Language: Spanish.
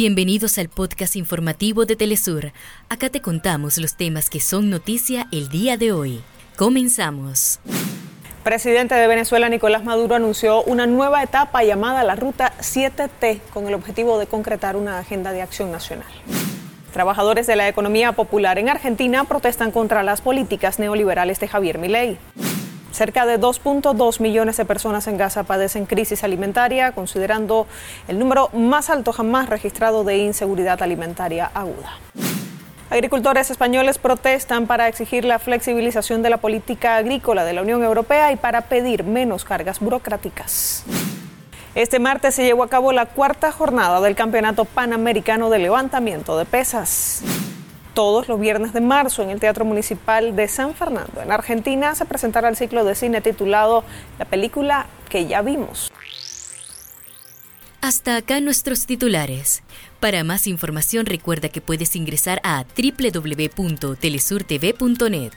Bienvenidos al podcast informativo de Telesur. Acá te contamos los temas que son noticia el día de hoy. Comenzamos. Presidente de Venezuela Nicolás Maduro anunció una nueva etapa llamada la Ruta 7T con el objetivo de concretar una agenda de acción nacional. Trabajadores de la economía popular en Argentina protestan contra las políticas neoliberales de Javier Milei. Cerca de 2.2 millones de personas en Gaza padecen crisis alimentaria, considerando el número más alto jamás registrado de inseguridad alimentaria aguda. Agricultores españoles protestan para exigir la flexibilización de la política agrícola de la Unión Europea y para pedir menos cargas burocráticas. Este martes se llevó a cabo la cuarta jornada del Campeonato Panamericano de Levantamiento de Pesas todos los viernes de marzo en el Teatro Municipal de San Fernando. En Argentina se presentará el ciclo de cine titulado La película que ya vimos. Hasta acá nuestros titulares. Para más información recuerda que puedes ingresar a www.telesurtv.net.